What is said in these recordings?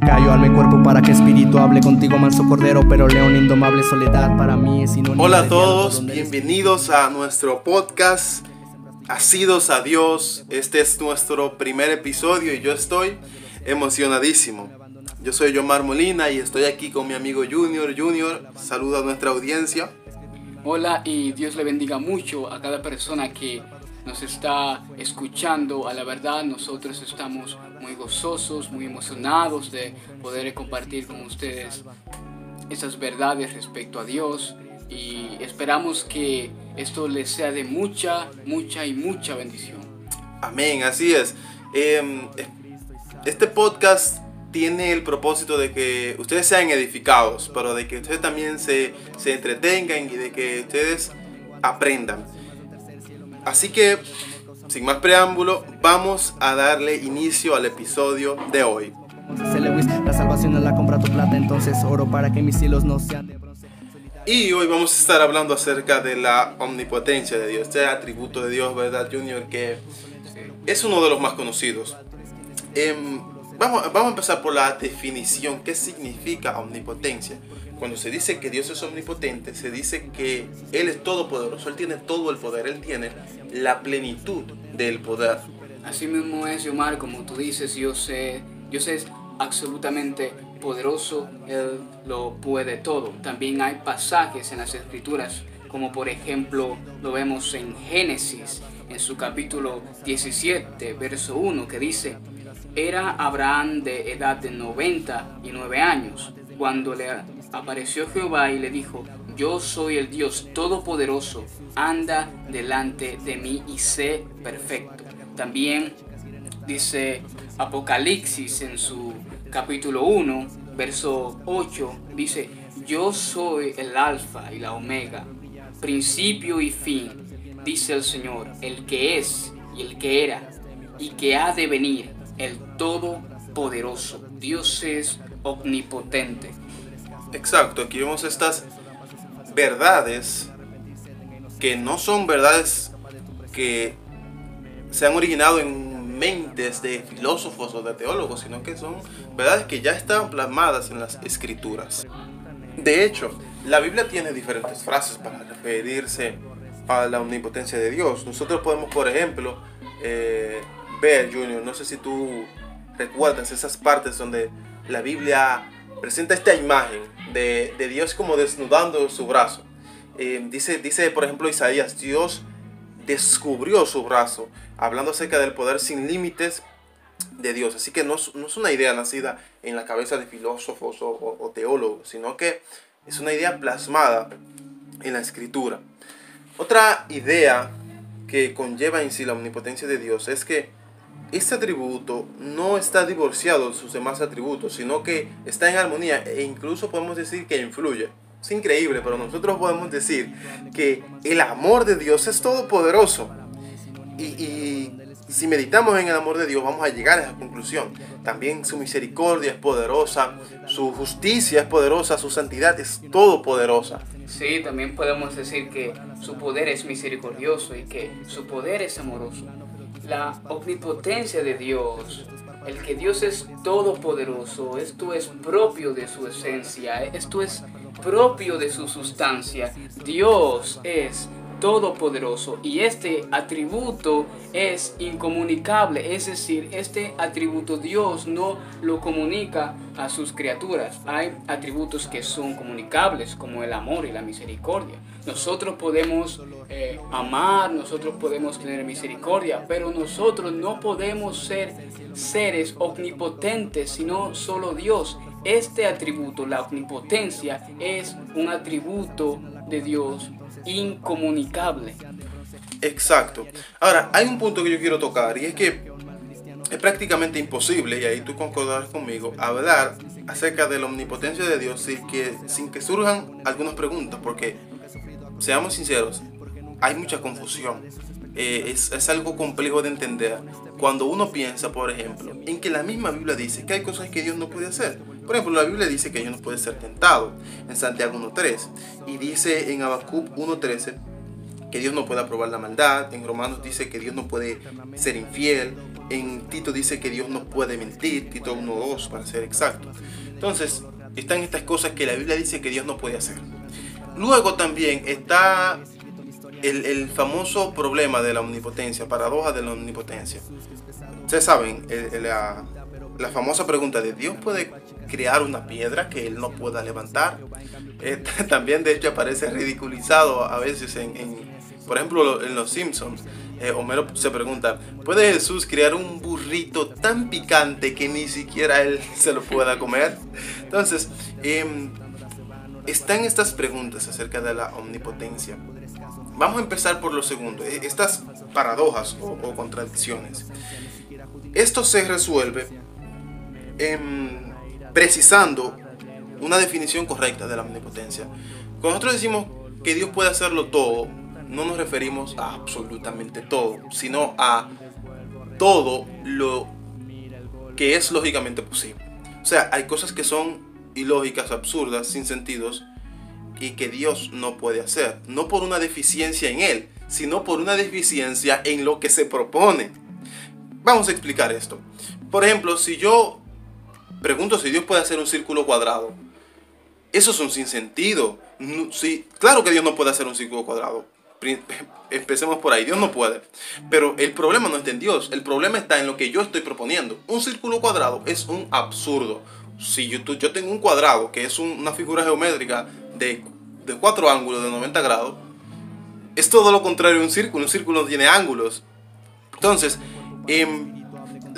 Callo alma y cuerpo para que espíritu hable contigo, manso cordero, pero león indomable soledad para mí es sinónimo Hola a todos, bienvenidos a nuestro podcast Asidos a Dios. Este es nuestro primer episodio y yo estoy emocionadísimo. Yo soy Yomar Molina y estoy aquí con mi amigo Junior. Junior, saluda a nuestra audiencia. Hola y Dios le bendiga mucho a cada persona que nos está escuchando. A la verdad, nosotros estamos muy gozosos, muy emocionados de poder compartir con ustedes esas verdades respecto a Dios y esperamos que esto les sea de mucha, mucha y mucha bendición. Amén, así es. Em, este podcast tiene el propósito de que ustedes sean edificados, pero de que ustedes también se, se entretengan y de que ustedes aprendan. Así que, sin más preámbulo, vamos a darle inicio al episodio de hoy. José Lewis, la salvación no la compra tu plata, entonces oro para que mis hilos no sean de bronce. Y hoy vamos a estar hablando acerca de la omnipotencia de Dios, este atributo de Dios, ¿verdad, Junior? Que es uno de los más conocidos. Em, vamos, vamos a empezar por la definición. ¿Qué significa omnipotencia? Cuando se dice que Dios es omnipotente, se dice que Él es todopoderoso, Él tiene todo el poder, Él tiene la plenitud del poder. Así mismo es, Omar, como tú dices, yo sé, Dios es absolutamente poderoso, Él lo puede todo. También hay pasajes en las escrituras, como por ejemplo lo vemos en Génesis, en su capítulo 17, verso 1, que dice, era Abraham de edad de 99 años, cuando le apareció Jehová y le dijo, yo soy el Dios Todopoderoso, anda delante de mí y sé perfecto. También dice Apocalipsis en su capítulo 1, verso 8, dice, yo soy el alfa y la omega, principio y fin, dice el Señor, el que es y el que era y que ha de venir, el Todopoderoso. Dios es omnipotente. Exacto, aquí vemos estas verdades que no son verdades que se han originado en mentes de filósofos o de teólogos, sino que son verdades que ya están plasmadas en las escrituras. De hecho, la Biblia tiene diferentes frases para referirse a la omnipotencia de Dios. Nosotros podemos, por ejemplo, eh, ver, Junior, no sé si tú recuerdas esas partes donde la Biblia presenta esta imagen de, de Dios como desnudando su brazo. Eh, dice, dice, por ejemplo, Isaías, Dios descubrió su brazo, hablando acerca del poder sin límites de Dios. Así que no, es- no es una idea nacida en la cabeza de filósofos o teólogos, sino que es una idea plasmada en la escritura. Otra idea que conlleva en sí la omnipotencia de Dios es que este atributo no está divorciado de sus demás atributos, sino que está en armonía e incluso podemos decir que influye. Es increíble, pero nosotros podemos decir que el amor de Dios es todopoderoso. Y, y si meditamos en el amor de Dios, vamos a llegar a esa conclusión. También su misericordia es poderosa, su justicia es poderosa, su santidad es todopoderosa. Sí, también podemos decir que su poder es misericordioso y que su poder es amoroso. La omnipotencia de Dios, el que Dios es todopoderoso, esto es propio de su esencia, esto es propio de su sustancia. Dios es todopoderoso y este atributo es incomunicable, es decir, este atributo Dios no lo comunica a sus criaturas. Hay atributos que son comunicables como el amor y la misericordia. Nosotros podemos eh, amar, nosotros podemos tener misericordia, pero nosotros no podemos ser seres omnipotentes, sino solo Dios. Este atributo, la omnipotencia, es un atributo de Dios incomunicable. Exacto. Ahora, hay un punto que yo quiero tocar y es que es prácticamente imposible, y ahí tú concordarás conmigo, hablar acerca de la omnipotencia de Dios sin que, sin que surjan algunas preguntas, porque, seamos sinceros, hay mucha confusión. Eh, es, es algo complejo de entender cuando uno piensa, por ejemplo, en que la misma Biblia dice que hay cosas que Dios no puede hacer. Por ejemplo, la Biblia dice que Dios no puede ser tentado en Santiago 1.3 y dice en Habacuc 1.13 que Dios no puede aprobar la maldad. En Romanos dice que Dios no puede ser infiel. en Tito dice que Dios no puede mentir, Tito 1.2 para ser exacto. Entonces, están estas cosas que la Biblia dice que Dios no puede hacer. Luego también está el, famoso problema de la omnipotencia, paradoja de la omnipotencia. Ustedes saben, la, famosa pregunta de Dios puede crear una piedra que él no pueda levantar. Eh, también de hecho aparece ridiculizado a veces en, por ejemplo, en Los Simpsons. Eh, Homero se pregunta, ¿puede Jesús crear un burrito tan picante que ni siquiera él se lo pueda comer? Entonces, em, están estas preguntas acerca de la omnipotencia. Vamos a empezar por lo segundo, e, estas paradojas o, contradicciones. Esto se resuelve em, precisando una definición correcta de la omnipotencia. Cuando nosotros decimos que Dios puede hacerlo todo, no nos referimos a absolutamente todo, sino a todo lo que es lógicamente posible. O sea, hay cosas que son ilógicas, absurdas, sin sentidos, y que Dios no puede hacer. No por una deficiencia en Él, sino por una deficiencia en lo que se propone. Vamos a explicar esto. Por ejemplo, si yo pregunto si Dios puede hacer un círculo cuadrado, eso es un sinsentido. Sí, claro que Dios no puede hacer un círculo cuadrado. Empecemos por ahí, Dios no puede. Pero el problema no está en Dios, el problema está en lo que yo estoy proponiendo. Un círculo cuadrado es un absurdo. Si yo, yo tengo un cuadrado, que es una figura geométrica de, de cuatro ángulos de 90 grados, es todo lo contrario a un círculo. Un círculo tiene ángulos. Entonces, em,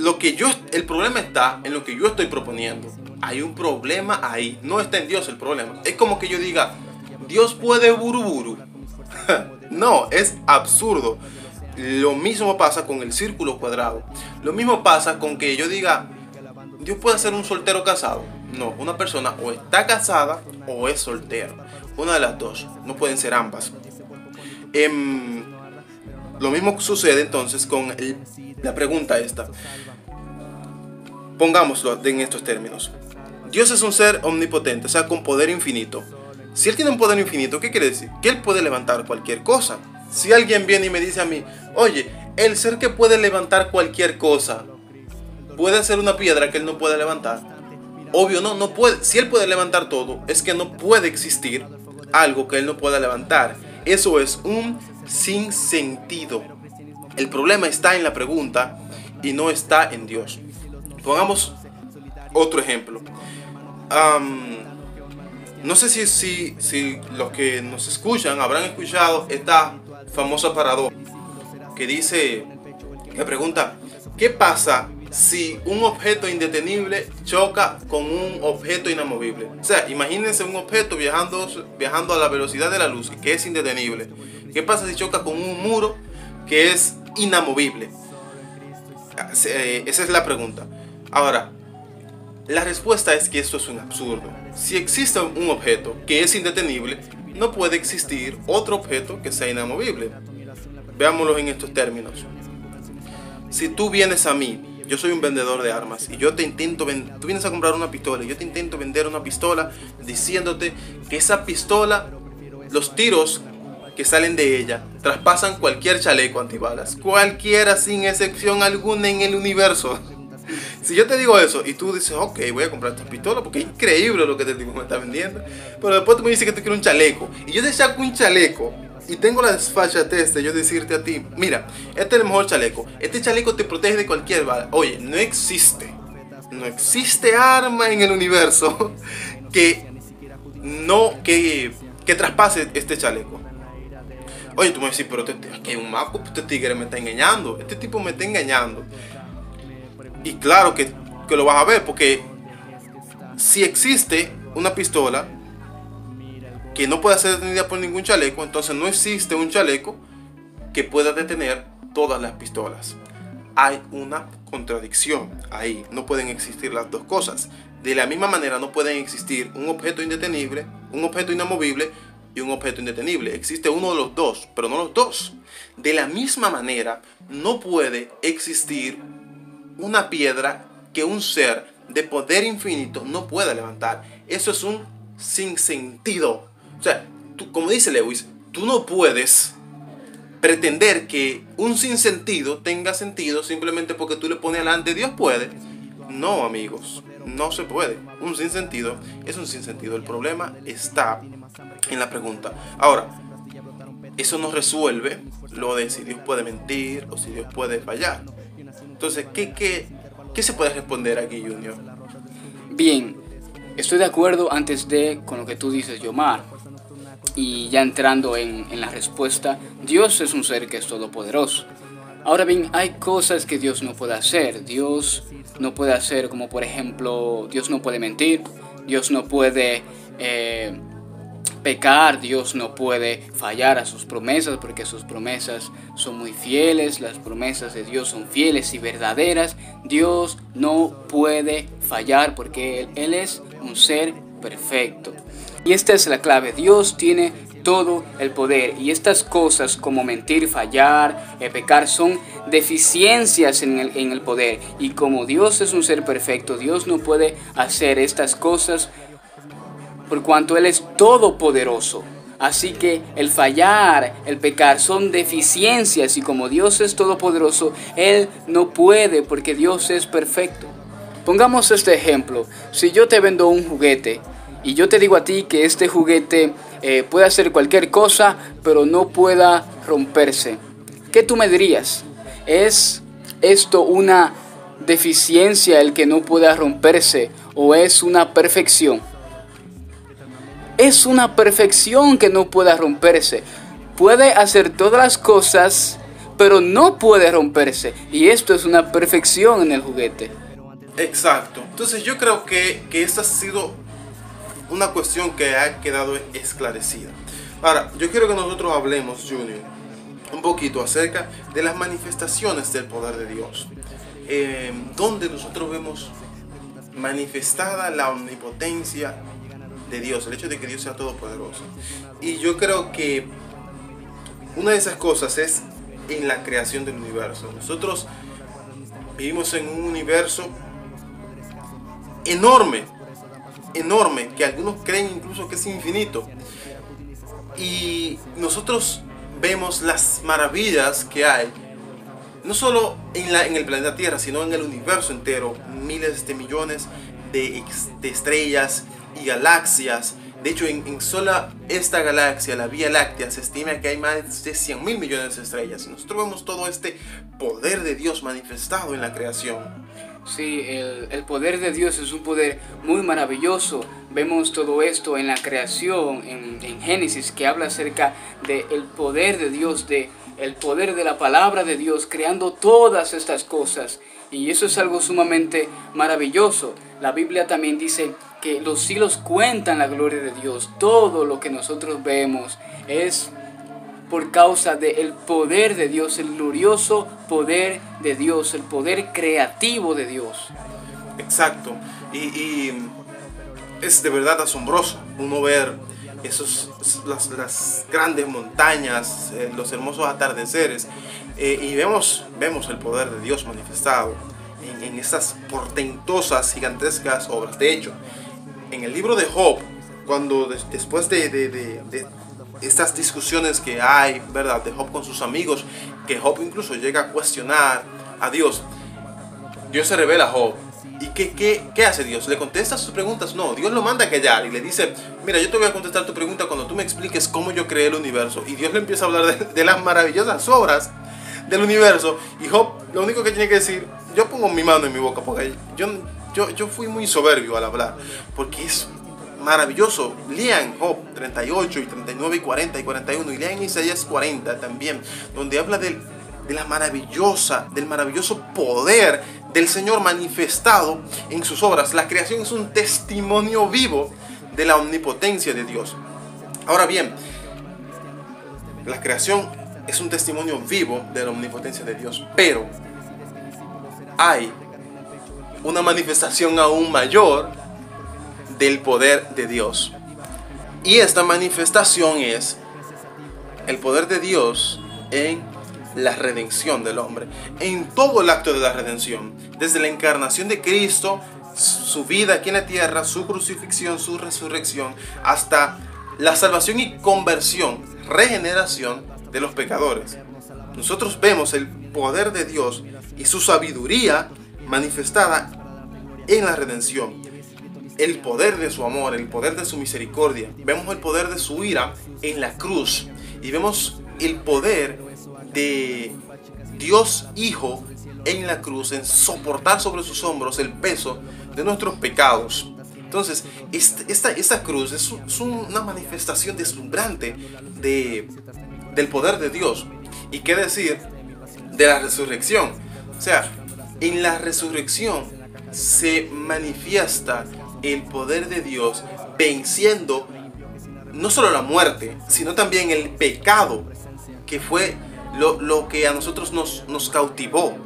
lo que yo, el problema está en lo que yo estoy proponiendo. Hay un problema ahí. No está en Dios el problema. Es como que yo diga, Dios puede buruburu. No, es absurdo. Lo mismo pasa con el círculo cuadrado. Lo mismo pasa con que yo diga, Dios puede ser un soltero casado. No, una persona o está casada o es soltero. Una de las dos. No pueden ser ambas. Em, lo mismo sucede entonces con la pregunta esta. Pongámoslo en estos términos. Dios es un ser omnipotente, o sea, con poder infinito. Si Él tiene un poder infinito, ¿qué quiere decir? Que Él puede levantar cualquier cosa. Si alguien viene y me dice a mí, oye, el ser que puede levantar cualquier cosa, ¿puede ser una piedra que Él no puede levantar? Obvio, no, no puede. Si Él puede levantar todo, es que no puede existir algo que Él no pueda levantar. Eso es un sinsentido. El problema está en la pregunta y no está en Dios. Pongamos otro ejemplo. No sé si, si, si los que nos escuchan habrán escuchado esta famosa paradoja que dice, que pregunta, ¿qué pasa si un objeto indetenible choca con un objeto inamovible? O sea, imagínense un objeto viajando, viajando a la velocidad de la luz, que es indetenible. ¿Qué pasa si choca con un muro que es inamovible? Ah, eh, esa es la pregunta. Ahora, la respuesta es que esto es un absurdo. Si existe un objeto que es indetenible, no puede existir otro objeto que sea inamovible. Veámoslo en estos términos. Si tú vienes a mí, yo soy un vendedor de armas y yo te intento tú vienes a comprar una pistola y yo te intento vender una pistola diciéndote que esa pistola, los tiros que salen de ella traspasan cualquier chaleco antibalas, cualquiera sin excepción alguna en el universo. Si yo te digo eso y tú dices, ok, voy a comprar esta pistola porque es increíble lo que te digo, me está vendiendo. Pero después tú me dices que te quiero un chaleco. Y yo te saco un chaleco y tengo la desfachatez de yo decirte a ti, mira, este es el mejor chaleco. Este chaleco te protege de cualquier bala. Oye, no existe. No existe arma en el universo que no, que, que traspase este chaleco. Oye, tú me decís, pero este, que un maco, este tigre me está engañando. Este tipo me está engañando. Y claro que, lo vas a ver, porque si existe una pistola que no pueda ser detenida por ningún chaleco, entonces no existe un chaleco que pueda detener todas las pistolas. Hay una contradicción ahí, no pueden existir las dos cosas. De la misma manera no pueden existir un objeto indetenible, un objeto inamovible y un objeto indetenible. Existe uno de los dos, pero no los dos. De la misma manera no puede existir una piedra que un ser de poder infinito no puede levantar. Eso es un sinsentido. O sea, como dice Lewis, tú no puedes pretender que un sinsentido tenga sentido simplemente porque tú le pones adelante Dios puede. No, amigos, no se puede. Un sinsentido es un sinsentido. El problema está en la pregunta. Ahora, eso no resuelve lo de si Dios puede mentir o si Dios puede fallar. Entonces, ¿qué, qué, qué se puede responder aquí, Junior? Bien, estoy de acuerdo antes de con lo que tú dices, Yomar. Y ya entrando en, en la respuesta, Dios es un ser que es todopoderoso. Ahora bien, hay cosas que Dios no puede hacer. Dios no puede hacer como por ejemplo, Dios no puede mentir, Dios no puede eh, pecar, Dios no puede fallar a sus promesas porque sus promesas son muy fieles, las promesas de Dios son fieles y verdaderas. Dios no puede fallar porque Él, Él es un ser perfecto. Y esta es la clave, Dios tiene todo el poder y estas cosas como mentir, fallar, eh, pecar son deficiencias en el, en el poder y como Dios es un ser perfecto, Dios no puede hacer estas cosas por cuanto Él es todopoderoso. Así que el fallar, el pecar son deficiencias y como Dios es todopoderoso, Él no puede porque Dios es perfecto. Pongamos este ejemplo. Si yo te vendo un juguete y yo te digo a ti que este juguete eh, puede hacer cualquier cosa, pero no pueda romperse, ¿qué tú me dirías? ¿Es esto una deficiencia el que no pueda romperse o es una perfección? es una perfección que no pueda romperse. Puede hacer todas las cosas, pero no puede romperse. Y esto es una perfección en el juguete. Exacto. Entonces yo creo que, que esta ha sido una cuestión que ha quedado esclarecida. Ahora, yo quiero que nosotros hablemos, Junior, un poquito acerca de las manifestaciones del poder de Dios. Eh, donde nosotros vemos manifestada la omnipotencia de Dios, el hecho de que Dios sea todopoderoso. Y yo creo que una de esas cosas es en la creación del universo. Nosotros vivimos en un universo enorme, enorme, que algunos creen incluso que es infinito. Y nosotros vemos las maravillas que hay, no solo en, la, en el planeta Tierra, sino en el universo entero, miles de millones de, estrellas, y galaxias. De hecho, en, sola esta galaxia, la Vía Láctea, se estima que hay más de 100 mil millones de estrellas. Nosotros vemos todo este poder de Dios manifestado en la creación. Sí, el, el, poder de Dios es un poder muy maravilloso. Vemos todo esto en la creación, en, en Génesis, que habla acerca del el poder de Dios, de el poder de la palabra de Dios, creando todas estas cosas. Y eso es algo sumamente maravilloso. La Biblia también dice que los cielos cuentan la gloria de Dios. Todo lo que nosotros vemos es por causa del poder de Dios, el glorioso poder de Dios, el poder creativo de Dios. Exacto. Y, es de verdad asombroso uno ver esos, las, las grandes montañas, eh, los hermosos atardeceres, eh, y vemos, vemos el poder de Dios manifestado en, en estas portentosas, gigantescas obras. De hecho, en el libro de Job, cuando de, después de, de, de, estas discusiones que hay, ¿verdad? De Job con sus amigos, que Job incluso llega a cuestionar a Dios, Dios se revela a Job. ¿Y qué, qué, qué hace Dios? ¿Le contesta sus preguntas? No, Dios lo manda a callar y le dice, mira, yo te voy a contestar tu pregunta cuando tú me expliques cómo yo creé el universo. Y Dios le empieza a hablar de, las maravillosas obras del universo. Y Job lo único que tiene que decir, yo pongo mi mano en mi boca porque yo yo, yo fui muy soberbio al hablar, porque es maravilloso. Lean Job 38 y 39 y 40 y 41 y lean Isaías 40 también, donde habla del, de la maravillosa, del maravilloso poder del Señor manifestado en sus obras. La creación es un testimonio vivo de la omnipotencia de Dios. Ahora bien, la creación es un testimonio vivo de la omnipotencia de Dios, pero hay una manifestación aún mayor del poder de Dios. Y esta manifestación es el poder de Dios en la redención del hombre, en todo el acto de la redención, desde la encarnación de Cristo, su vida aquí en la tierra, su crucifixión, su resurrección, hasta la salvación y conversión, regeneración de los pecadores. nosotros vemos el poder de Dios y su sabiduría manifestada en la redención. El poder de su amor, el poder de su misericordia. Vemos el poder de su ira en la cruz. Y vemos el poder de Dios Hijo en la cruz, en soportar sobre sus hombros el peso de nuestros pecados. Entonces, esta, esta cruz es, una manifestación deslumbrante de, del poder de Dios. ¿Y qué decir de la resurrección? O sea, en la resurrección se manifiesta el poder de Dios venciendo no solo la muerte, sino también el pecado, que fue lo, que a nosotros nos, nos cautivó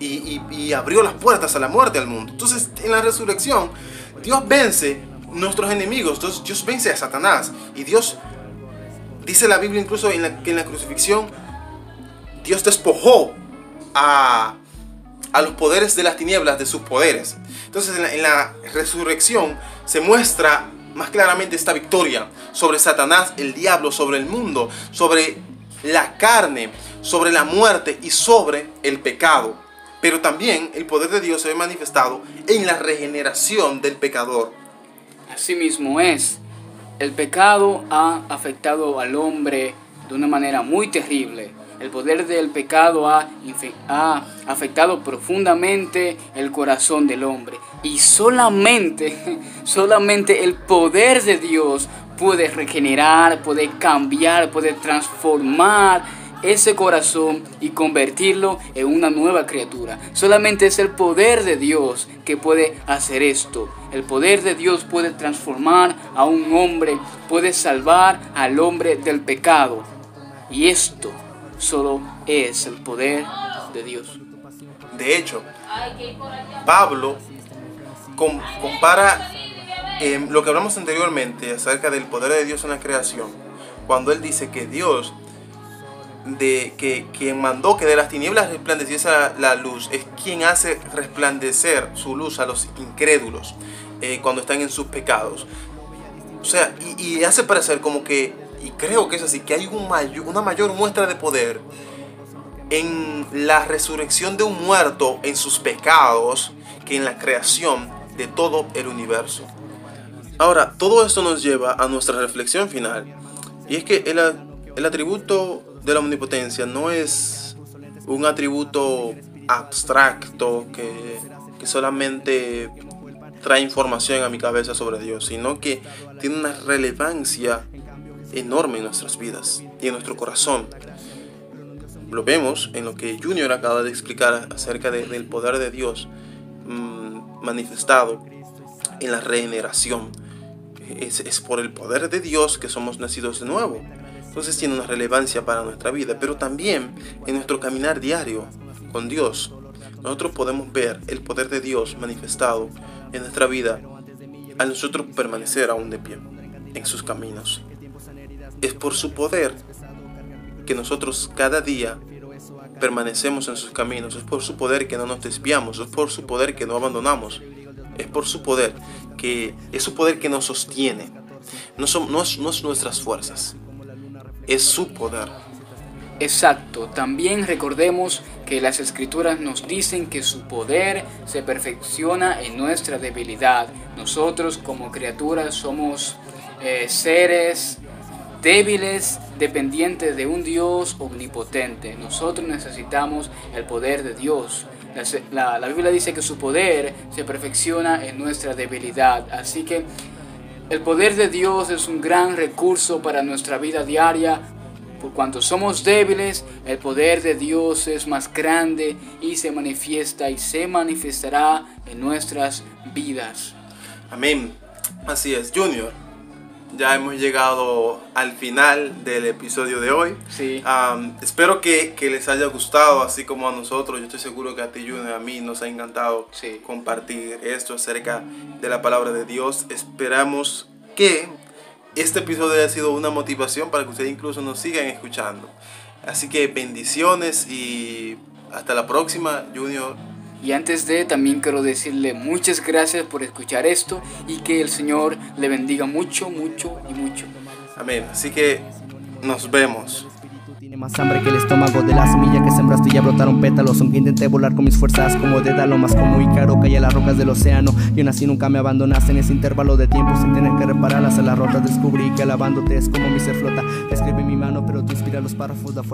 y, abrió las puertas a la muerte al mundo. Entonces, en la resurrección, Dios vence nuestros enemigos, Dios, Dios vence a Satanás. Y Dios, dice la Biblia incluso en la, que en la crucifixión, Dios despojó a, a los poderes de las tinieblas de sus poderes. Entonces, en la, resurrección se muestra más claramente esta victoria sobre Satanás, el diablo, sobre el mundo, sobre la carne, sobre la muerte y sobre el pecado. Pero también el poder de Dios se ve manifestado en la regeneración del pecador. Así mismo es. El pecado ha afectado al hombre de una manera muy terrible. El poder del pecado ha, afectado profundamente el corazón del hombre. Y solamente, solamente el poder de Dios puede regenerar, puede cambiar, puede transformar ese corazón y convertirlo en una nueva criatura. Solamente es el poder de Dios que puede hacer esto. El poder de Dios puede transformar a un hombre, puede salvar al hombre del pecado. Y esto solo es el poder de Dios. De hecho, Pablo compara Em, lo que hablamos anteriormente acerca del poder de Dios en la creación, cuando Él dice que Dios, de, que quien mandó que de las tinieblas resplandeciese la, luz, es quien hace resplandecer su luz a los incrédulos eh, cuando están en sus pecados. O sea, y, hace parecer como que, y creo que es así, que hay un una mayor muestra de poder en la resurrección de un muerto en sus pecados que en la creación de todo el universo. Ahora, todo esto nos lleva a nuestra reflexión final. Y es que el, el atributo de la omnipotencia no es un atributo abstracto que, que solamente trae información a mi cabeza sobre Dios, sino que tiene una relevancia enorme en nuestras vidas y en nuestro corazón. Lo vemos en lo que Junior acaba de explicar acerca del poder de Dios mmm, manifestado en la regeneración. Es, es, por el poder de Dios que somos nacidos de nuevo. Entonces tiene una relevancia para nuestra vida, pero también en nuestro caminar diario con Dios. Nosotros podemos ver el poder de Dios manifestado en nuestra vida al nosotros permanecer aún de pie en sus caminos. Es por su poder que nosotros cada día permanecemos en sus caminos. Es por su poder que no nos desviamos. Es por su poder que no abandonamos es por su poder, que es su poder que nos sostiene. No son no es, nuestras fuerzas, es su poder. Exacto, también recordemos que las escrituras nos dicen que su poder se perfecciona en nuestra debilidad. Nosotros como criaturas somos eh, seres débiles, dependientes de un Dios omnipotente. Nosotros necesitamos el poder de Dios. La, Biblia dice que su poder se perfecciona en nuestra debilidad. Así que el poder de Dios es un gran recurso para nuestra vida diaria. Por cuanto somos débiles, el poder de Dios es más grande y se manifiesta y se manifestará en nuestras vidas. Amén. Así es, Junior ya hemos llegado al final del episodio de hoy. Sí. espero que, que, les haya gustado, así como a nosotros. Yo estoy seguro que a ti, Junior, a mí nos ha encantado compartir esto acerca de la palabra de Dios. Esperamos que este episodio haya sido una motivación para que ustedes incluso nos sigan escuchando. Así que bendiciones y hasta la próxima, Junior. Y antes de, también quiero decirle muchas gracias por escuchar esto y que el Señor le bendiga mucho, mucho y mucho. Amén. Así que nos vemos. Tiene más hambre que el estómago de la semilla que sembraste y ya brotaron pétalos Aunque intenté volar con mis fuerzas como de lo más como Ícaro Caí a las rocas del océano Y aún así nunca me abandonaste en ese intervalo de tiempo Sin tener que repararlas a las rotas Descubrí que alabándote es como mi ser flota Escribe mi mano pero tú inspira los párrafos, la fuerza